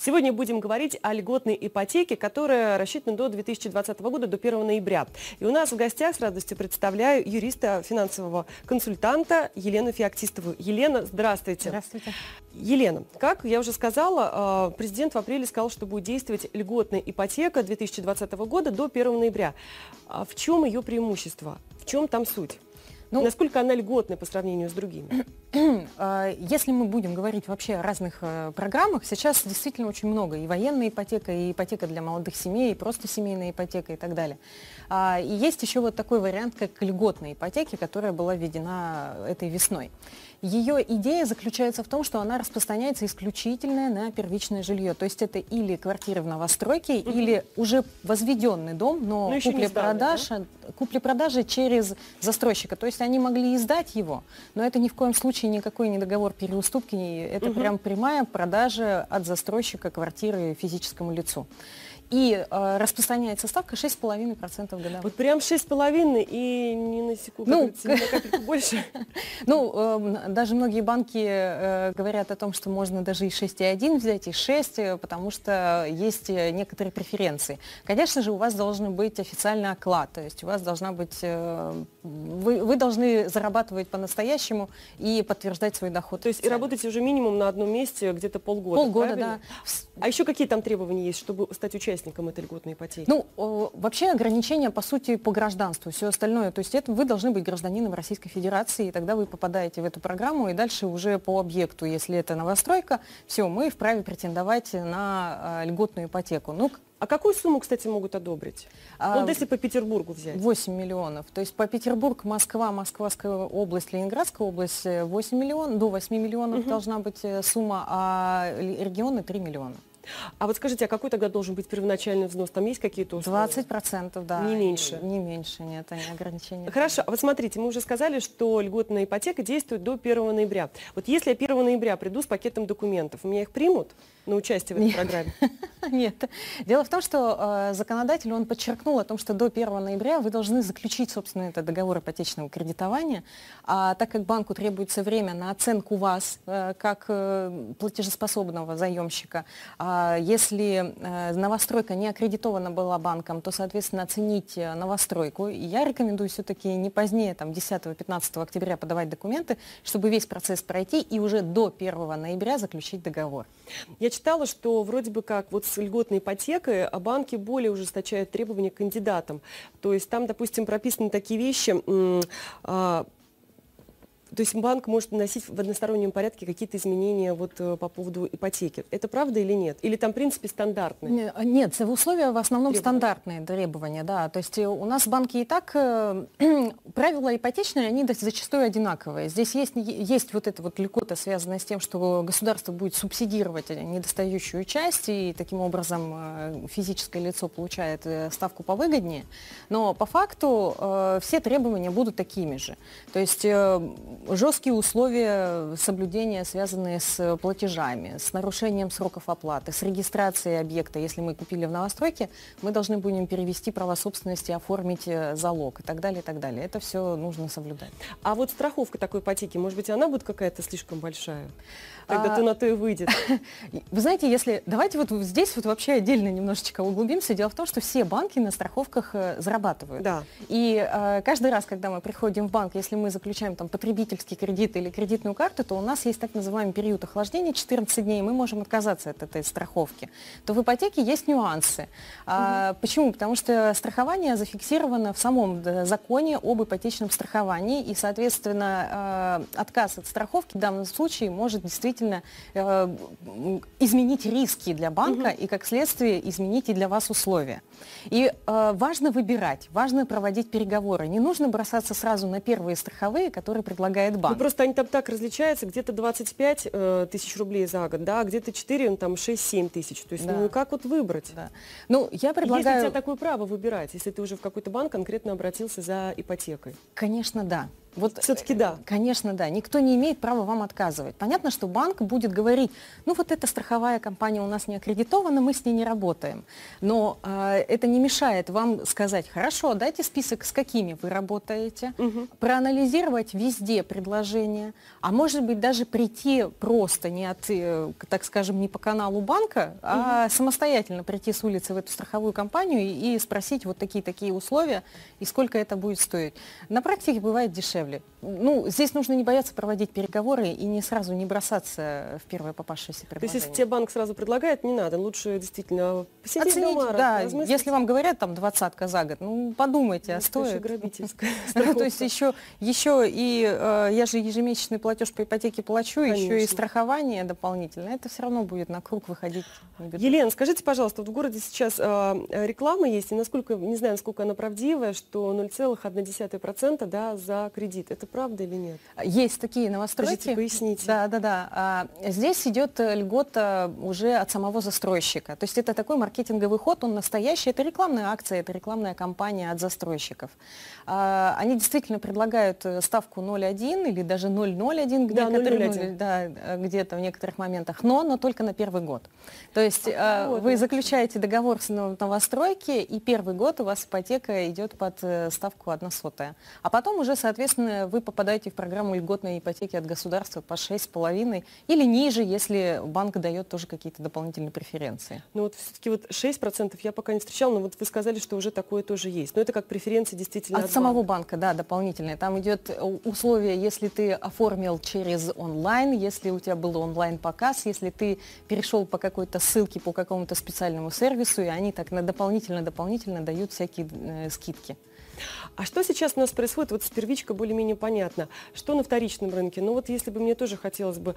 Сегодня будем говорить о льготной ипотеке, которая рассчитана до 2020 года, до 1 ноября. И у нас в гостях с радостью представляю юриста, финансового консультанта Елену Феоктистову. Елена, здравствуйте. Здравствуйте. Елена, как я уже сказала, э, президент в апреле сказал, что будет действовать льготная ипотека 2020 года до 1 ноября. А в чем ее преимущество? В чем там суть? Ну, Насколько она льготная по сравнению с другими? А, если мы будем говорить вообще о разных э, программах, сейчас действительно очень много. И военная ипотека, и ипотека для молодых семей, и просто семейная ипотека и так далее. А, и есть еще вот такой вариант, как льготная ипотеки, которая была введена этой весной. Ее идея заключается в том, что она распространяется исключительно на первичное жилье. То есть это или квартиры в новостройке, угу. или уже возведенный дом, но, но купли-продажа да? купли через застройщика. То есть они могли издать его, но это ни в коем случае никакой не договор переуступки, это угу. прям прямая продажа от застройщика квартиры физическому лицу. И э, распространяется ставка 6,5% годовых. Вот прям 6,5% и не на секунду, ну, на капельку больше. Ну, э, даже многие банки э, говорят о том, что можно даже и 6,1 взять, и 6, э, потому что есть э, некоторые преференции. Конечно же, у вас должен быть официальный оклад, то есть у вас должна быть... Э, вы, вы должны зарабатывать по-настоящему и подтверждать свой доход. То есть и работаете уже минимум на одном месте где-то полгода, Полгода, правильно? да. А еще какие там требования есть, чтобы стать участником? этой льготной ипотеки? Ну, вообще ограничения, по сути, по гражданству, все остальное. То есть это вы должны быть гражданином Российской Федерации, и тогда вы попадаете в эту программу, и дальше уже по объекту, если это новостройка, все, мы вправе претендовать на э, льготную ипотеку. Ну, а какую сумму, кстати, могут одобрить? А, вот если по Петербургу взять. 8 миллионов. То есть по Петербург, Москва, Москвская область, Ленинградская область 8 миллионов, до 8 миллионов угу. должна быть э, сумма, а регионы 3 миллиона. А вот скажите, а какой тогда должен быть первоначальный взнос? Там есть какие-то условия? 20%, да. Не меньше? Не меньше, нет, они ограничения. Хорошо, а вот смотрите, мы уже сказали, что льготная ипотека действует до 1 ноября. Вот если я 1 ноября приду с пакетом документов, меня их примут на участие в этой нет. программе? Нет. Дело в том, что э, законодатель, он подчеркнул о том, что до 1 ноября вы должны заключить, собственно, этот договор ипотечного кредитования, а так как банку требуется время на оценку вас э, как э, платежеспособного заемщика, э, если э, новостройка не аккредитована была банком, то, соответственно, оцените новостройку. И я рекомендую все-таки не позднее, там, 10-15 октября подавать документы, чтобы весь процесс пройти и уже до 1 ноября заключить договор. Я читала, что вроде бы как вот с льготной ипотекой а банки более ужесточают требования к кандидатам. То есть там, допустим, прописаны такие вещи, а, то есть банк может наносить в одностороннем порядке какие-то изменения вот э, по поводу ипотеки. Это правда или нет? Или там, в принципе, стандартные? Нет, условия в основном требования. стандартные требования, да. То есть э, у нас банки и так, э, правила ипотечные, они зачастую одинаковые. Здесь есть, есть вот эта вот льгота, связанная с тем, что государство будет субсидировать недостающую часть, и таким образом физическое лицо получает ставку повыгоднее. Но по факту все требования будут такими же. То есть жесткие условия соблюдения, связанные с платежами, с нарушением сроков оплаты, с регистрацией объекта. Если мы купили в новостройке, мы должны будем перевести право собственности, оформить э, залог и так далее, и так далее. Это все нужно соблюдать. А вот страховка такой ипотеки, может быть, она будет какая-то слишком большая? Тогда а... то на то и выйдет. Вы знаете, если... Давайте вот здесь вот вообще отдельно немножечко углубимся. Дело в том, что все банки на страховках э, зарабатывают. Да. И э, каждый раз, когда мы приходим в банк, если мы заключаем там потребительский кредит или кредитную карту, то у нас есть так называемый период охлаждения 14 дней, и мы можем отказаться от этой страховки. То в ипотеке есть нюансы. А, угу. Почему? Потому что страхование зафиксировано в самом законе об ипотечном страховании, и, соответственно, э, отказ от страховки в данном случае может действительно э, изменить риски для банка угу. и, как следствие, изменить и для вас условия. И э, важно выбирать, важно проводить переговоры. Не нужно бросаться сразу на первые страховые, которые предлагает банк. Ну, просто они там так различаются, где-то 25 э, тысяч рублей за год, да, а где-то 4, ну, там 6-7 тысяч. То есть, да. ну, как вот выбрать? Да. Ну, я предлагаю... Есть у тебя такое право выбирать, если ты уже в какой-то банк конкретно обратился за ипотекой? Конечно, да. Вот Все-таки да. Конечно, да. Никто не имеет права вам отказывать. Понятно, что банк будет говорить, ну вот эта страховая компания у нас не аккредитована, мы с ней не работаем. Но э, это не мешает вам сказать, хорошо, дайте список, с какими вы работаете, угу. проанализировать везде предложения, а может быть даже прийти просто не от, э, так скажем, не по каналу банка, угу. а самостоятельно прийти с улицы в эту страховую компанию и, и спросить вот такие-такие условия и сколько это будет стоить. На практике бывает дешевле землі. Ну, здесь нужно не бояться проводить переговоры и не сразу не бросаться в первое попавшееся предложение. То есть, если тебе банк сразу предлагает, не надо, лучше действительно посидеть Оценить, дома, да, если вам говорят там двадцатка за год, ну, подумайте, а стоит. грабительская То есть еще, еще и э, я же ежемесячный платеж по ипотеке плачу, еще и страхование дополнительное, это все равно будет на круг выходить. Елена, скажите, пожалуйста, вот в городе сейчас э, реклама есть, и насколько, не знаю, насколько она правдивая, что 0,1% да, за кредит. Это правда или нет? Есть такие новостройки. Скажите, поясните. Да, да, да. А, здесь идет льгота уже от самого застройщика. То есть это такой маркетинговый ход, он настоящий. Это рекламная акция, это рекламная кампания от застройщиков. А, они действительно предлагают э, ставку 0,1 или даже 0,01 где да, 0,01. Да, где-то в некоторых моментах, но, но только на первый год. То есть а, вот, вы заключаете договор с новостройки, и первый год у вас ипотека идет под э, ставку 1 сотая. А потом уже, соответственно, вы попадаете в программу льготной ипотеки от государства по 6,5 или ниже, если банк дает тоже какие-то дополнительные преференции. Ну вот все-таки вот 6% я пока не встречала, но вот вы сказали, что уже такое тоже есть. Но это как преференции действительно от, от самого банка. банка, да, дополнительные. Там идет э, условие, если ты оформил через онлайн, если у тебя был онлайн-показ, если ты перешел по какой-то ссылке по какому-то специальному сервису, и они так на дополнительно-дополнительно дают всякие э, скидки. А что сейчас у нас происходит? Вот с первичкой более-менее понятно. Что на вторичном рынке? Ну вот если бы мне тоже хотелось бы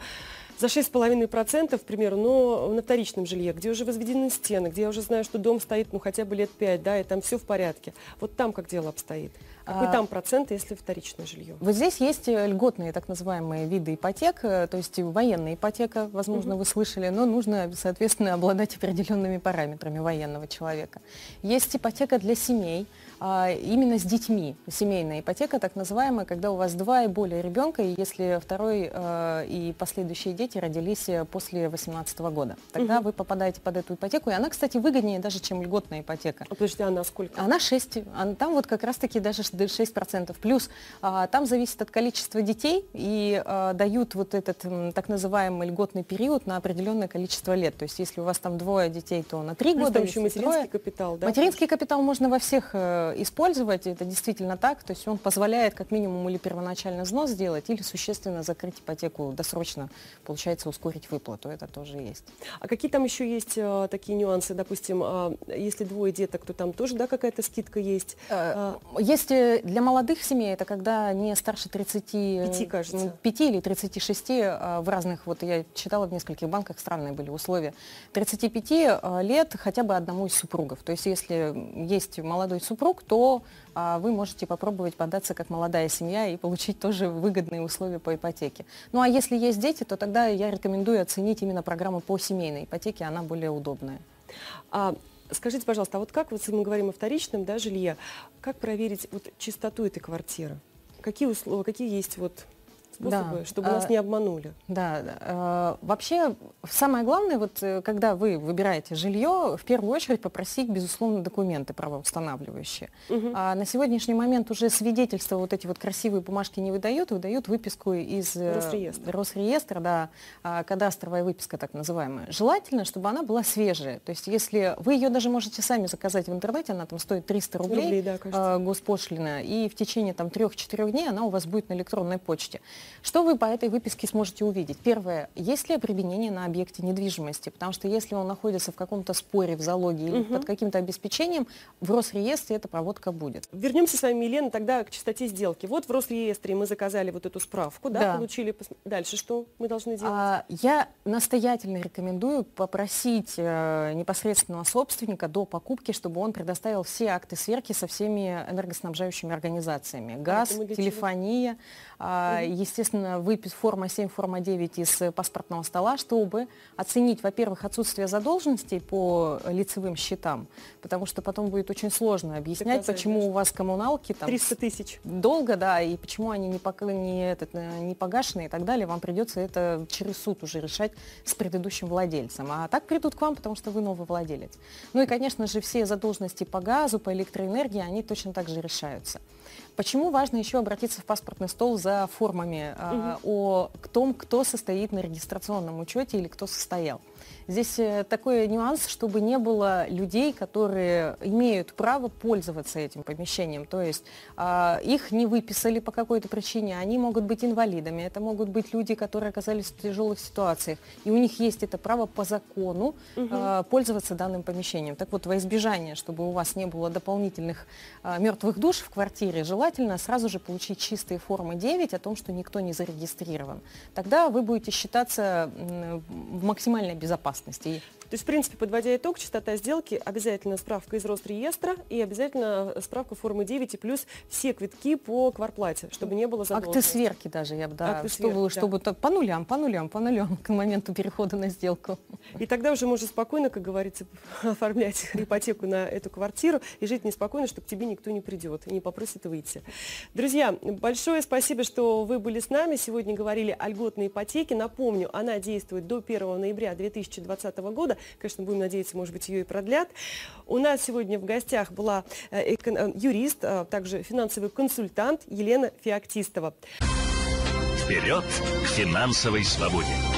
за 6,5%, к примеру, но на вторичном жилье, где уже возведены стены, где я уже знаю, что дом стоит ну хотя бы лет 5, да, и там все в порядке. Вот там как дело обстоит? Какой а, там процент, если вторичное жилье? Вот здесь есть э, льготные так называемые виды ипотек, э, то есть военная ипотека, возможно, угу. вы слышали, но нужно, соответственно, обладать определенными параметрами военного человека. Есть ипотека для семей, а, именно с детьми. Семейная ипотека, так называемая, когда у вас два и более ребенка, и если второй э, и последующие дети родились после 18 года. Тогда угу. вы попадаете под эту ипотеку, и она, кстати, выгоднее даже, чем льготная ипотека. А подожди, она сколько? Она 6, она, там вот как раз-таки даже 6%. Плюс а, там зависит от количества детей, и а, дают вот этот так называемый льготный период на определенное количество лет. То есть если у вас там двое детей, то на три года. Там еще материнский трое. капитал, да? Материнский капитал можно во всех э, использовать, это действительно так, то есть он позволяет как минимум или первоначально взнос сделать, или существенно закрыть ипотеку досрочно, получается ускорить выплату, это тоже есть. А какие там еще есть а, такие нюансы, допустим, а, если двое деток, то там тоже, да, какая-то скидка есть? А, есть для молодых семей, это когда не старше 35, кажется. 5 или 36, в разных, вот я читала в нескольких банках, странные были условия, 35 лет хотя бы одному из супругов, то есть если есть молодой супруг, то а, вы можете попробовать податься как молодая семья и получить тоже выгодные условия по ипотеке. Ну а если есть дети, то тогда я рекомендую оценить именно программу по семейной ипотеке, она более удобная. А, скажите, пожалуйста, а вот как, вот, если мы говорим о вторичном да, жилье, как проверить вот, чистоту этой квартиры? Какие условия, какие есть вот способы, да. чтобы а, нас не обманули. Да, да. Вообще, самое главное, вот э, когда вы выбираете жилье, в первую очередь попросить, безусловно, документы правоустанавливающие. Угу. А на сегодняшний момент уже свидетельства, вот эти вот красивые бумажки не выдают, выдают выписку из э, Росреестра, Росреестра да, а, кадастровая выписка так называемая. Желательно, чтобы она была свежая. То есть если вы ее даже можете сами заказать в интернете, она там стоит 300 рублей, рублей да, а, госпошлина, и в течение там 3-4 дней она у вас будет на электронной почте. Что вы по этой выписке сможете увидеть? Первое, есть ли обременение на объекте недвижимости? Потому что если он находится в каком-то споре, в залоге или угу. под каким-то обеспечением, в Росреестре эта проводка будет. Вернемся с вами, Елена, тогда к частоте сделки. Вот в Росреестре мы заказали вот эту справку, да, да. получили. Дальше что мы должны делать? А, я настоятельно рекомендую попросить э, непосредственного собственника до покупки, чтобы он предоставил все акты сверки со всеми энергоснабжающими организациями. Газ, телефония, э, естественно, естественно, выпить форма 7, форма 9 из паспортного стола, чтобы оценить, во-первых, отсутствие задолженностей по лицевым счетам, потому что потом будет очень сложно объяснять, почему у вас коммуналки там 300 тысяч. Долго, да, и почему они не, пок... не, этот, не погашены и так далее. Вам придется это через суд уже решать с предыдущим владельцем. А так придут к вам, потому что вы новый владелец. Ну и, конечно же, все задолженности по газу, по электроэнергии, они точно так же решаются. Почему важно еще обратиться в паспортный стол за формами угу. о том, кто состоит на регистрационном учете или кто состоял? Здесь э, такой нюанс, чтобы не было людей, которые имеют право пользоваться этим помещением. То есть э, их не выписали по какой-то причине, они могут быть инвалидами, это могут быть люди, которые оказались в тяжелых ситуациях. И у них есть это право по закону э, пользоваться данным помещением. Так вот, во избежание, чтобы у вас не было дополнительных э, мертвых душ в квартире, желательно сразу же получить чистые формы 9 о том, что никто не зарегистрирован. Тогда вы будете считаться в максимальной безопасности безопасности. То есть, в принципе, подводя итог, частота сделки, обязательно справка из Росреестра и обязательно справка формы 9 и плюс все квитки по кварплате, чтобы не было задолженности. Акты сверки даже, я бы, да, Акты чтобы, сверки, чтобы да. по нулям, по нулям, по нулям к моменту перехода на сделку. И тогда уже можно спокойно, как говорится, оформлять ипотеку на эту квартиру и жить неспокойно, что к тебе никто не придет и не попросит выйти. Друзья, большое спасибо, что вы были с нами. Сегодня говорили о льготной ипотеке. Напомню, она действует до 1 ноября 2020 года. Конечно, будем надеяться, может быть, ее и продлят. У нас сегодня в гостях была э, э, юрист, а также финансовый консультант Елена Феоктистова. Вперед к финансовой свободе!